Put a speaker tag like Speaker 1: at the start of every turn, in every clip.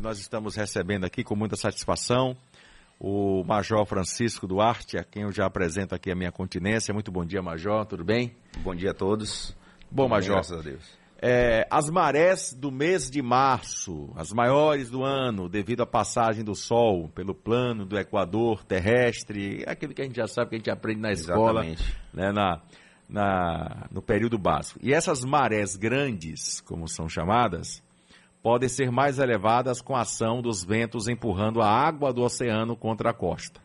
Speaker 1: Nós estamos recebendo aqui com muita satisfação o Major Francisco Duarte, a quem eu já apresento aqui a minha continência. Muito bom dia, Major, tudo bem?
Speaker 2: Bom dia a todos.
Speaker 1: Bom, Major. Bem,
Speaker 2: graças a Deus.
Speaker 1: É, as marés do mês de março, as maiores do ano, devido à passagem do Sol pelo plano do Equador terrestre, aquilo que a gente já sabe, que a gente aprende na escola, né, na, na, no período básico. E essas marés grandes, como são chamadas, podem ser mais elevadas com a ação dos ventos empurrando a água do oceano contra a costa.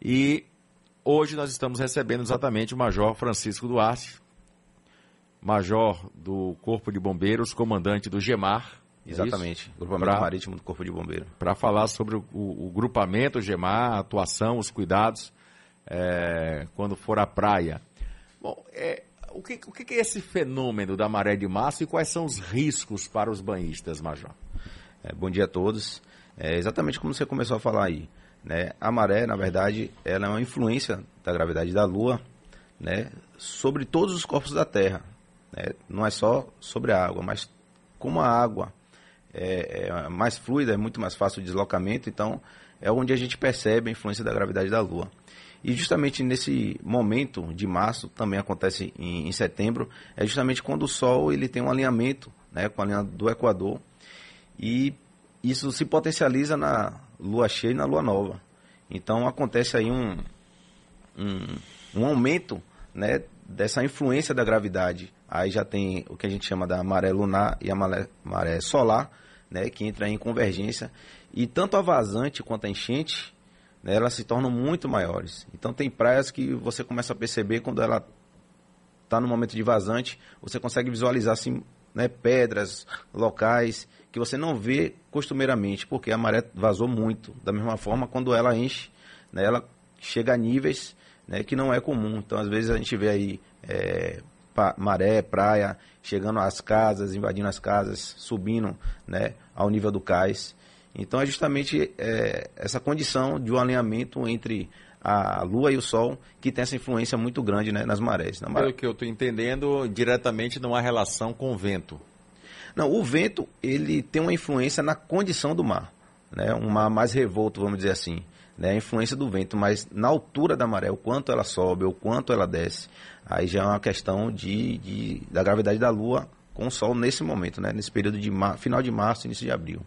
Speaker 1: E hoje nós estamos recebendo exatamente o Major Francisco Duarte, Major do Corpo de Bombeiros, comandante do GEMAR.
Speaker 2: É Exatamente, é grupamento pra, marítimo do Corpo de Bombeiros.
Speaker 1: Para falar sobre o, o, o, grupamento GEMAR, a atuação, os cuidados é, quando for à praia. Bom, é, o que, o que é esse fenômeno da maré de março e quais são os riscos para os banhistas, Major?
Speaker 2: É, bom dia a todos. É exatamente como você começou a falar aí. Né? A maré, na verdade, ela é uma influência da gravidade da Lua né? sobre todos os corpos da Terra. Né? Não é só sobre a água, mas como a água é, é mais fluida, é muito mais fácil o deslocamento, então é onde a gente percebe a influência da gravidade da Lua. E justamente nesse momento de março, também acontece em, em, setembro, é justamente quando o Sol ele tem um alinhamento né, com a linha do Equador e isso se potencializa na lua cheia e na lua nova. Então acontece aí um, um, um aumento né, dessa influência da gravidade. Aí já tem o que a gente chama da maré lunar e a maré, maré solar, né, que entra em convergência. E tanto a vazante quanto a enchente né, elas se tornam muito maiores. Então tem praias que você começa a perceber quando ela está no momento de vazante, você consegue visualizar assim, né, pedras, locais que você não vê costumeiramente, porque a maré vazou muito. Da mesma forma, quando ela enche, né, ela chega a níveis né, que não é comum. Então, às vezes, a gente vê aí é, maré, praia, chegando às casas, invadindo as casas, subindo né, ao nível do cais. Então é justamente é, essa condição de um alinhamento entre a Lua e o Sol que tem essa influência muito grande né, nas marés. Na
Speaker 1: maré. Pelo que eu estou entendendo, diretamente não há relação com o vento.
Speaker 2: Não, o vento ele tem uma influência na condição do mar, né, um mar mais revolto, vamos dizer assim. Né, a influência do vento, mas na altura da maré, o quanto ela sobe, o quanto ela desce, aí já é uma questão de, de da gravidade da Lua com o Sol nesse momento, né, nesse período de mar, final de março, início de abril.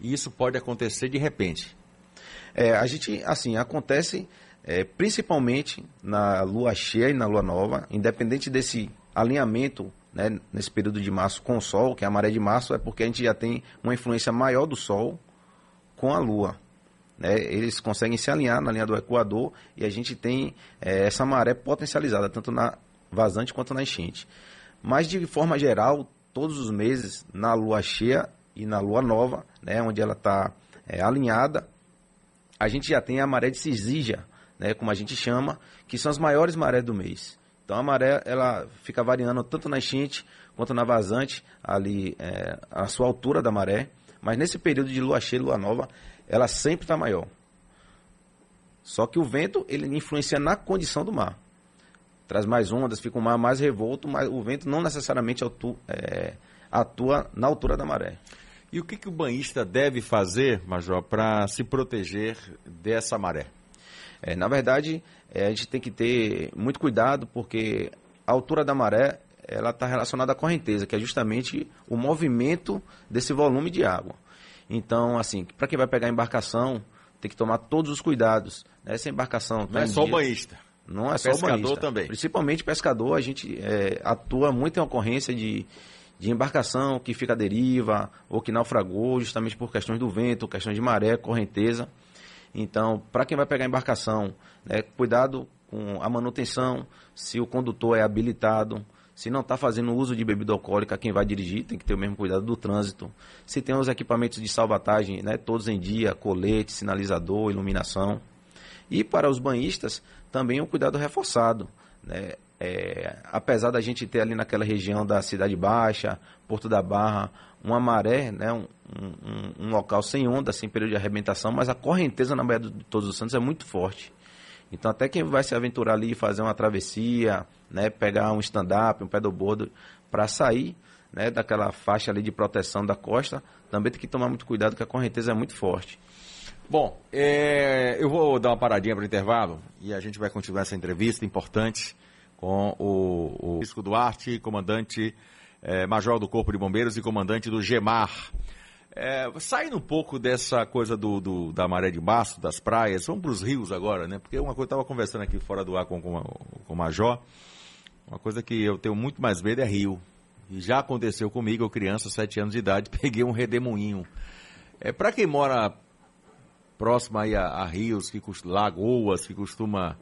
Speaker 1: E isso pode acontecer de repente.
Speaker 2: É, a gente, assim, acontece é, principalmente na lua cheia e na lua nova, independente desse alinhamento né, nesse período de março com o Sol, que é a maré de março, é porque a gente já tem uma influência maior do Sol com a Lua. Né? Eles conseguem se alinhar na linha do Equador e a gente tem é, essa maré potencializada, tanto na vazante quanto na enchente. Mas, de forma geral, todos os meses, na lua cheia e na lua nova, né, onde ela está é, alinhada, a gente já tem a maré de Cisígia, né, como a gente chama, que são as maiores marés do mês. Então a maré ela fica variando tanto na enchente quanto na vazante, ali é, a sua altura da maré, mas nesse período de lua cheia lua nova, ela sempre está maior. Só que o vento ele influencia na condição do mar. Traz mais ondas, fica um mar mais revolto, mas o vento não necessariamente atua, é, atua na altura da maré.
Speaker 1: E o que, que o banhista deve fazer, Major, para se proteger dessa maré?
Speaker 2: É, na verdade, é, a gente tem que ter muito cuidado, porque a altura da maré ela está relacionada à correnteza, que é justamente o movimento desse volume de água. Então, assim, para quem vai pegar a embarcação, tem que tomar todos os cuidados. Né? Essa embarcação...
Speaker 1: Não é só o banhista.
Speaker 2: Não é só pescador o banhista.
Speaker 1: também.
Speaker 2: Principalmente pescador, a gente é, atua muito em ocorrência de de embarcação que fica à deriva ou que naufragou justamente por questões do vento, questões de maré, correnteza. Então, para quem vai pegar embarcação, né, cuidado com a manutenção, se o condutor é habilitado, se não está fazendo uso de bebida alcoólica, quem vai dirigir tem que ter o mesmo cuidado do trânsito. Se tem os equipamentos de salvatagem, né, todos em dia, colete, sinalizador, iluminação. E para os banhistas, também o cuidado reforçado. Né? É, apesar da gente ter ali naquela região da Cidade Baixa, Porto da Barra, uma maré, né, um, um, um, local sem onda, sem período de arrebentação, mas a correnteza na Baía de Todos os Santos é muito forte. Então, até quem vai se aventurar ali e fazer uma travessia, né, pegar um stand-up, um pedalboard, para sair né, daquela faixa ali de proteção da costa, também tem que tomar muito cuidado que a correnteza é muito forte.
Speaker 1: Bom, é, eu vou dar uma paradinha para o intervalo e a gente vai continuar essa entrevista importante com o, o Francisco Duarte, comandante é, major do Corpo de Bombeiros e comandante do GEMAR. É, saindo um pouco dessa coisa do, do, da maré de março, das praias, vamos para os rios agora, né? Porque uma coisa, eu estava conversando aqui fora do ar com, com, com o Major, uma coisa que eu tenho muito mais medo é rio. E já aconteceu comigo, eu criança, sete anos de idade, peguei um redemoinho. É, para quem mora próximo aí a, a rios, que, lagoas, que costuma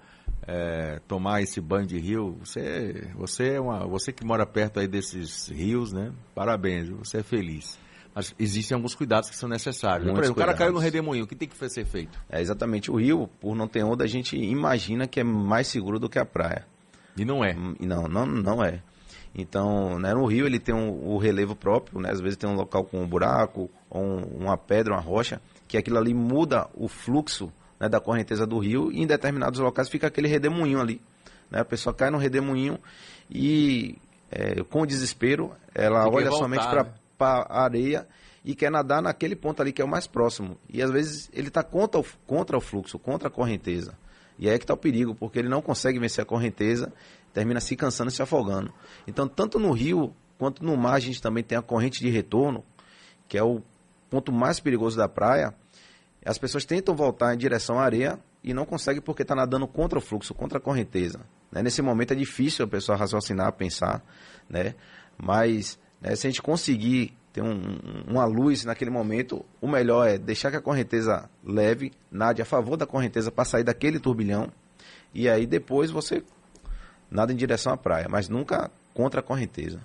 Speaker 1: é, tomar esse banho de rio, você, você, é uma, você que mora perto aí desses rios, né? Parabéns, você é feliz. Mas existem alguns cuidados que são necessários. Por exemplo, o cara caiu no redemoinho, o que tem que ser feito?
Speaker 2: É exatamente. O rio, por não ter onda, a gente imagina que é mais seguro do que a praia.
Speaker 1: E não é?
Speaker 2: Hum, não, não, não é. Então, né, no rio ele tem um, o relevo próprio, né? Às vezes tem um local com um buraco, ou um, uma pedra, uma rocha, que aquilo ali muda o fluxo né, da correnteza do rio e em determinados locais fica aquele redemoinho ali. Né? A pessoa cai no redemoinho e é, com desespero ela olha voltar, somente para né? a areia e quer nadar naquele ponto ali que é o mais próximo. E às vezes ele está contra, o, contra o fluxo, contra a correnteza. E aí é que está o perigo, porque ele não consegue vencer a correnteza, termina se cansando e se afogando. Então, tanto no rio quanto no mar, a gente também tem a corrente de retorno, que é o ponto mais perigoso da praia. As pessoas tentam voltar em direção à areia e não conseguem porque está nadando contra o fluxo, contra a correnteza. Né? Nesse momento é difícil a pessoa raciocinar, pensar, né? mas né, se a gente conseguir ter um, uma luz naquele momento, o melhor é deixar que a correnteza leve, nade a favor da correnteza para sair daquele turbilhão, e aí depois você nada em direção à praia, mas nunca contra a correnteza.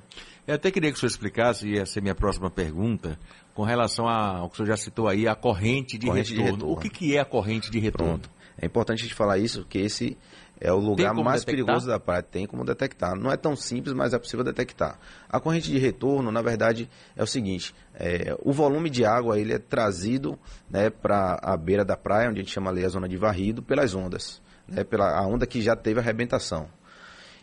Speaker 1: Eu até queria que o senhor explicasse, ia ser minha próxima pergunta, com relação ao que o senhor já citou aí, a corrente de, corrente retorno. de retorno. O que, que é a corrente de retorno? Pronto.
Speaker 2: É importante a gente falar isso, porque esse é o lugar mais detectar? perigoso da praia. Tem como detectar. Não é tão simples, mas é possível detectar. A corrente de retorno, na verdade, é o seguinte: é, o volume de água ele é trazido né, para a beira da praia, onde a gente chama ali a zona de varrido, pelas ondas. Né, pela a onda que já teve arrebentação.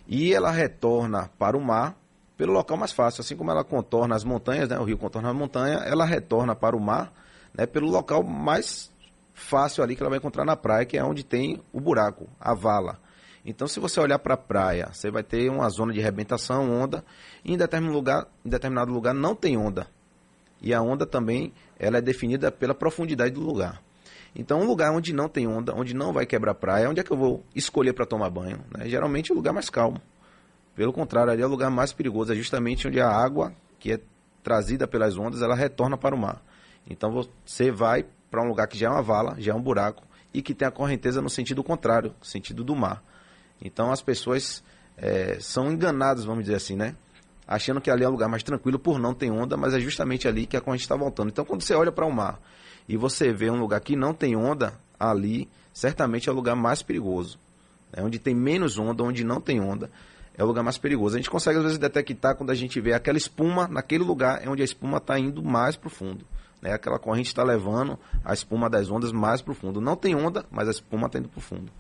Speaker 2: E ela retorna para o mar pelo local mais fácil. Assim como ela contorna as montanhas, né, o rio contorna a montanha, ela retorna para o mar né, pelo local mais fácil ali que ela vai encontrar na praia, que é onde tem o buraco, a vala. Então, se você olhar para a praia, você vai ter uma zona de arrebentação, onda, e em determinado lugar, em determinado lugar não tem onda. E a onda também ela é definida pela profundidade do lugar. Então, um lugar onde não tem onda, onde não vai quebrar praia, onde é que eu vou escolher para tomar banho? Né? Geralmente o lugar mais calmo. Pelo contrário, ali é o lugar mais perigoso, é justamente onde a água, que é trazida pelas ondas, ela retorna para o mar. Então, você vai para um lugar que já é uma vala, já é um buraco, e que tem a correnteza no sentido contrário, sentido do mar. Então as pessoas é, são enganadas, vamos dizer assim, né? Achando que ali é um lugar mais tranquilo por não ter onda, mas é justamente ali que a corrente está voltando. Então quando você olha para o mar e você vê um lugar que não tem onda, ali certamente é o lugar mais perigoso. É onde tem menos onda, onde não tem onda, é o lugar mais perigoso. A gente consegue às vezes detectar quando a gente vê aquela espuma naquele lugar é onde a espuma está indo mais para o fundo. Né? Aquela corrente está levando a espuma das ondas mais para o fundo. Não tem onda, mas a espuma está indo para o fundo.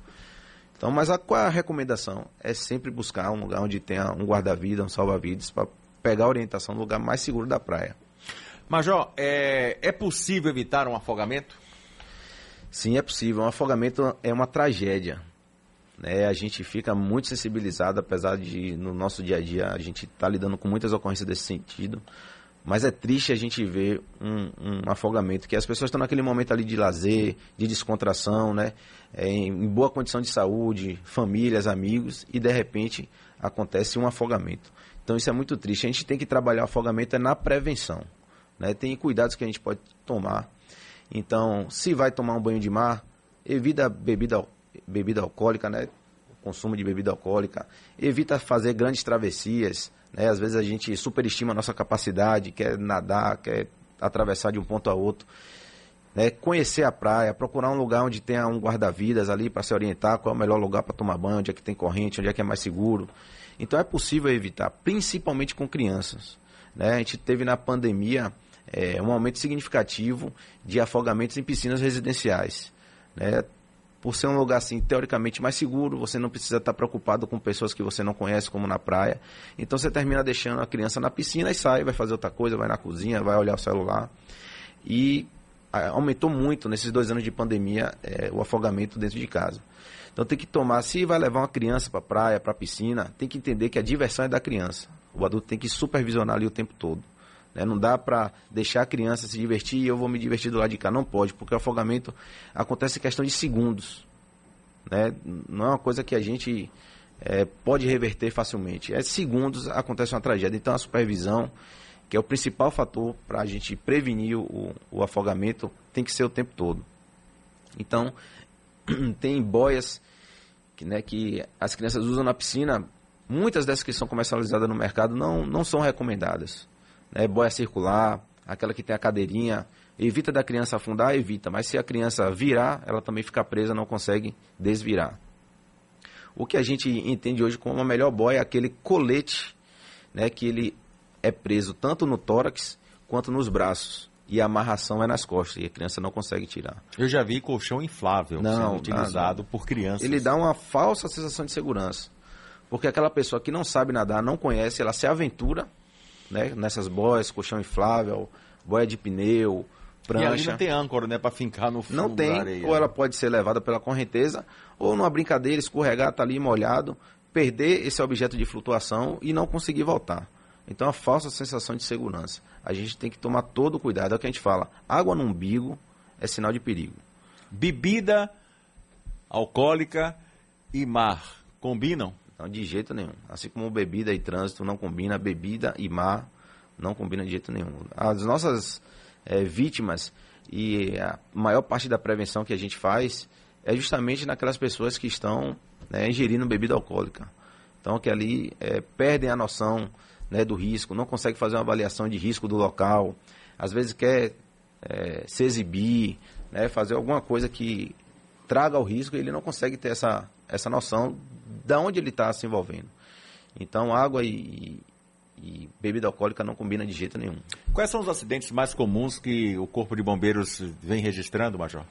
Speaker 2: Então, mas a, qual a recomendação? É sempre buscar um lugar onde tenha um guarda-vida, um salva-vidas, para pegar a orientação no lugar mais seguro da praia.
Speaker 1: Major, é, é possível evitar um afogamento?
Speaker 2: Sim, é possível. Um afogamento é uma tragédia. Né? A gente fica muito sensibilizado, apesar de no nosso dia a dia a gente estar tá lidando com muitas ocorrências desse sentido. Mas é triste a gente ver um, um, afogamento, que as pessoas estão naquele momento ali de lazer, de descontração, né? É, em boa condição de saúde, famílias, amigos, e de repente acontece um afogamento. Então isso é muito triste. A gente tem que trabalhar o afogamento é na prevenção. Né? Tem cuidados que a gente pode tomar. Então, se vai tomar um banho de mar, evita bebida, bebida alcoólica, né? Consumo de bebida alcoólica. Evita fazer grandes travessias, né? Às vezes a gente superestima a nossa capacidade, quer nadar, quer atravessar de um ponto a outro. Né? Conhecer a praia, procurar um lugar onde tenha um guarda-vidas ali para se orientar qual é o melhor lugar para tomar banho, onde é que tem corrente, onde é que é mais seguro. Então é possível evitar, principalmente com crianças. Né? A gente teve na pandemia é, um aumento significativo de afogamentos em piscinas residenciais. Né? Por ser um lugar assim teoricamente mais seguro, você não precisa estar preocupado com pessoas que você não conhece, como na praia. Então você termina deixando a criança na piscina e sai, vai fazer outra coisa, vai na cozinha, vai olhar o celular. E aumentou muito nesses dois anos de pandemia é, o afogamento dentro de casa. Então tem que tomar, se vai levar uma criança para a praia, para a piscina, tem que entender que a diversão é da criança. O adulto tem que supervisionar ali o tempo todo. Né? Não dá para deixar a criança se divertir e eu vou me divertir do lado de cá. Não pode, porque o afogamento acontece em questão de segundos. Né? Não é uma coisa que a gente é, pode reverter facilmente. É segundos acontece uma tragédia. Então a supervisão, que é o principal fator para a gente prevenir o, o afogamento, tem que ser o tempo todo. Então, tem boias que, né, que as crianças usam na piscina. Muitas dessas que são comercializadas no mercado não, não são recomendadas né, boia circular, aquela que tem a cadeirinha, evita da criança afundar, evita, mas se a criança virar, ela também fica presa, não consegue desvirar. O que a gente entende hoje como a melhor boia é aquele colete, né, que ele é preso tanto no tórax quanto nos braços. E a amarração é nas costas, e a criança não consegue tirar.
Speaker 1: Eu já vi colchão inflável não, sendo utilizado não. por crianças.
Speaker 2: Ele dá uma falsa sensação de segurança. Porque aquela pessoa que não sabe nadar, não conhece, ela se aventura né? Nessas boias, colchão inflável, boia de pneu, prancha. E ali
Speaker 1: não tem âncora, né? Para fincar no fundo
Speaker 2: Não tem, ou ela pode ser levada pela correnteza, ou numa brincadeira, escorregar, tá ali molhado, perder esse objeto de flutuação e não conseguir voltar. Então, a falsa sensação de segurança. A gente tem que tomar todo o cuidado. É o que a gente fala. Água no umbigo é sinal de perigo.
Speaker 1: Bebida alcoólica e mar combinam?
Speaker 2: Não, de jeito nenhum. Assim como bebida e trânsito não combina, bebida e mar não combina de jeito nenhum. As nossas é, vítimas e a maior parte da prevenção que a gente faz é justamente naquelas pessoas que estão né, ingerindo bebida alcoólica. Então, que ali é, perdem a noção né, do risco, não conseguem fazer uma avaliação de risco do local, às vezes quer é, se exibir, né, fazer alguma coisa que traga o risco e ele não consegue ter essa, essa noção de onde ele está se envolvendo. Então, água e, e, bebida alcoólica não combina de jeito nenhum.
Speaker 1: Quais são os acidentes mais comuns que o Corpo de Bombeiros vem registrando, Major?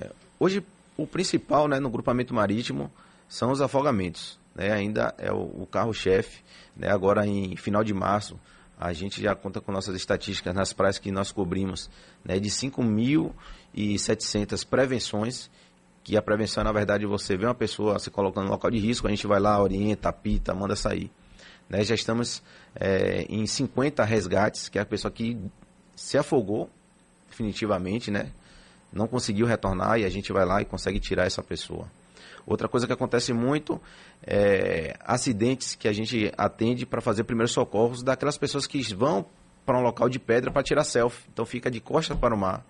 Speaker 2: É, hoje, o principal né, no grupamento marítimo são os afogamentos. Né, ainda é o, o carro-chefe. Né, agora, em final de março, a gente já conta com nossas estatísticas nas praias que nós cobrimos né, de 5.700 prevenções que a prevenção é, na verdade, você vê uma pessoa se colocando no local de risco, a gente vai lá, orienta, apita, manda sair. Né? Já estamos é, em 50 resgates, que é a pessoa que se afogou definitivamente, né? não conseguiu retornar e a gente vai lá e consegue tirar essa pessoa. Outra coisa que acontece muito é acidentes que a gente atende para fazer primeiros socorros daquelas pessoas que vão para um local de pedra para tirar selfie. Então fica de costas para o mar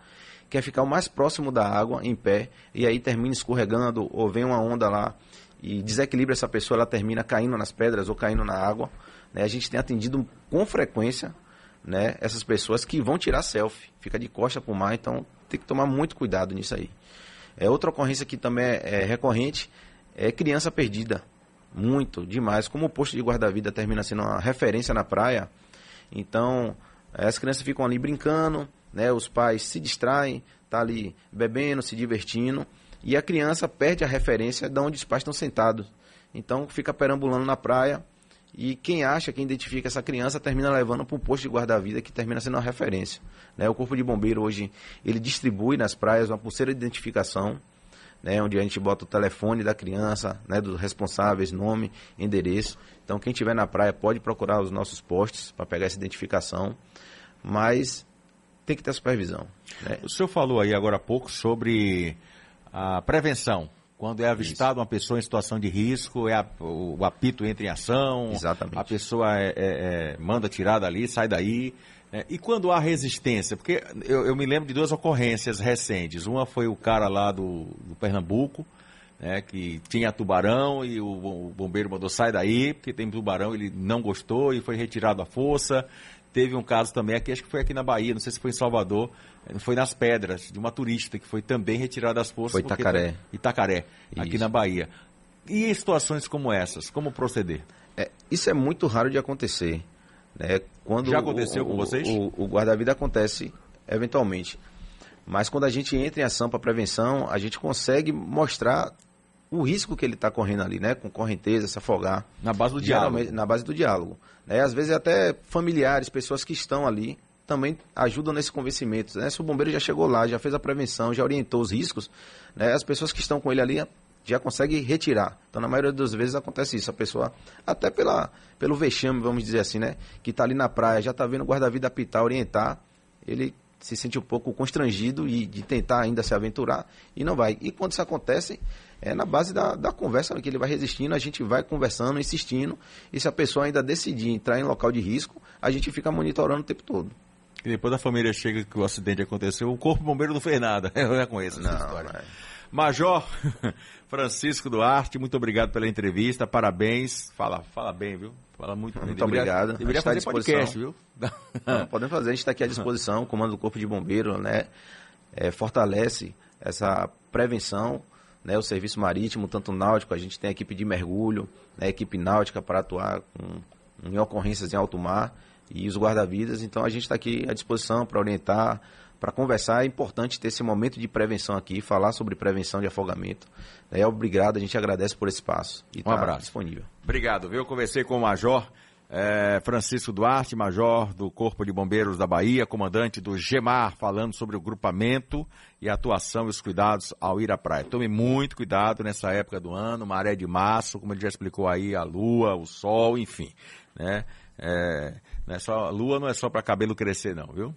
Speaker 2: quer ficar o mais próximo da água, em pé, e aí termina escorregando, ou vem uma onda lá e desequilibra essa pessoa, ela termina caindo nas pedras ou caindo na água. Né? A gente tem atendido com frequência né, essas pessoas que vão tirar selfie, fica de costa para o mar, então tem que tomar muito cuidado nisso aí. É, outra ocorrência que também é, é recorrente é criança perdida. Muito, demais. Como o posto de guarda-vida termina sendo uma referência na praia, então as crianças ficam ali brincando, né? Os pais se distraem, tá ali bebendo, se divertindo, e a criança perde a referência de onde os pais estão sentados. Então fica perambulando na praia e quem acha, quem identifica essa criança termina levando para um posto de guarda-vida que termina sendo uma referência. Né? O Corpo de Bombeiro hoje ele distribui nas praias uma pulseira de identificação, né? onde a gente bota o telefone da criança, né? dos responsáveis, nome, endereço. Então quem estiver na praia pode procurar os nossos postes para pegar essa identificação. Mas tem que ter supervisão.
Speaker 1: Né? O senhor falou aí agora há pouco sobre a prevenção. Quando é avistada uma pessoa em situação de risco, é a, o, o, apito entra em ação,
Speaker 2: Exatamente.
Speaker 1: a pessoa é, é, é, manda tirar dali, sai daí. Né? E quando há resistência? Porque eu, eu, me lembro de duas ocorrências recentes. Uma foi o cara lá do, do Pernambuco, né, que tinha tubarão e o, o bombeiro mandou sai daí, porque tem tubarão, ele não gostou e foi retirado à força. Teve um caso também aqui, acho que foi aqui na Bahia, não sei se foi em Salvador, eh, foi nas Pedras, de uma turista que foi também retirada das forças.
Speaker 2: Foi Itacaré.
Speaker 1: Porque, Itacaré, isso. aqui na Bahia. E em situações como essas, como proceder?
Speaker 2: É, isso é muito raro de acontecer. Né?
Speaker 1: Quando Já aconteceu o, com vocês?
Speaker 2: O, o guarda-vida acontece eventualmente. Mas quando a gente entra em ação para prevenção, a gente consegue mostrar o risco que ele está correndo ali, né? Com correnteza, se afogar.
Speaker 1: Na base do diálogo.
Speaker 2: Na base do diálogo. Né? Às vezes até familiares, pessoas que estão ali, também ajudam nesse convencimento. Né? Se o bombeiro já chegou lá, já fez a prevenção, já orientou os riscos, né? as pessoas que estão com ele ali já conseguem retirar. Então, na maioria das vezes acontece isso. A pessoa, até pela, pelo vexame, vamos dizer assim, né? Que está ali na praia, já está vendo o guarda-vida apitar, orientar, ele se sente um pouco constrangido e de tentar ainda se aventurar e não vai. E quando isso acontece, é na base da, da conversa que ele vai resistindo, a gente vai conversando, insistindo, e se a pessoa ainda decidir entrar em local de risco, a gente fica monitorando o tempo todo.
Speaker 1: E depois a família chega que o acidente aconteceu, o corpo bombeiro não fez nada. Eu já conheço essa não, história. É. Major Francisco Duarte, muito obrigado pela entrevista, parabéns. Fala, fala bem, viu? Fala muito bem.
Speaker 2: Muito obrigado.
Speaker 1: Deveria fazer podcast, viu?
Speaker 2: Não, podemos fazer, a gente está aqui à disposição, o comando do Corpo de Bombeiro, né? É, fortalece essa prevenção, né? O serviço marítimo, tanto náutico, a gente tem a equipe de mergulho, né? equipe náutica para atuar com, em ocorrências em alto mar e os guarda-vidas. Então a gente está aqui à disposição para orientar, para conversar. É importante ter esse momento de prevenção aqui, falar sobre prevenção de afogamento. É obrigado, a gente agradece por esse espaço.
Speaker 1: E um tá abraço. disponível. Obrigado, viu? Eu conversei com o Major é, Francisco Duarte, Major do Corpo de Bombeiros da Bahia, comandante do GEMAR, falando sobre o grupamento e atuação e os cuidados ao ir à praia. Tome muito cuidado nessa época do ano, maré de março, como ele já explicou aí, a lua, o sol, enfim, né? É, não é só, lua não é só para cabelo crescer não, viu?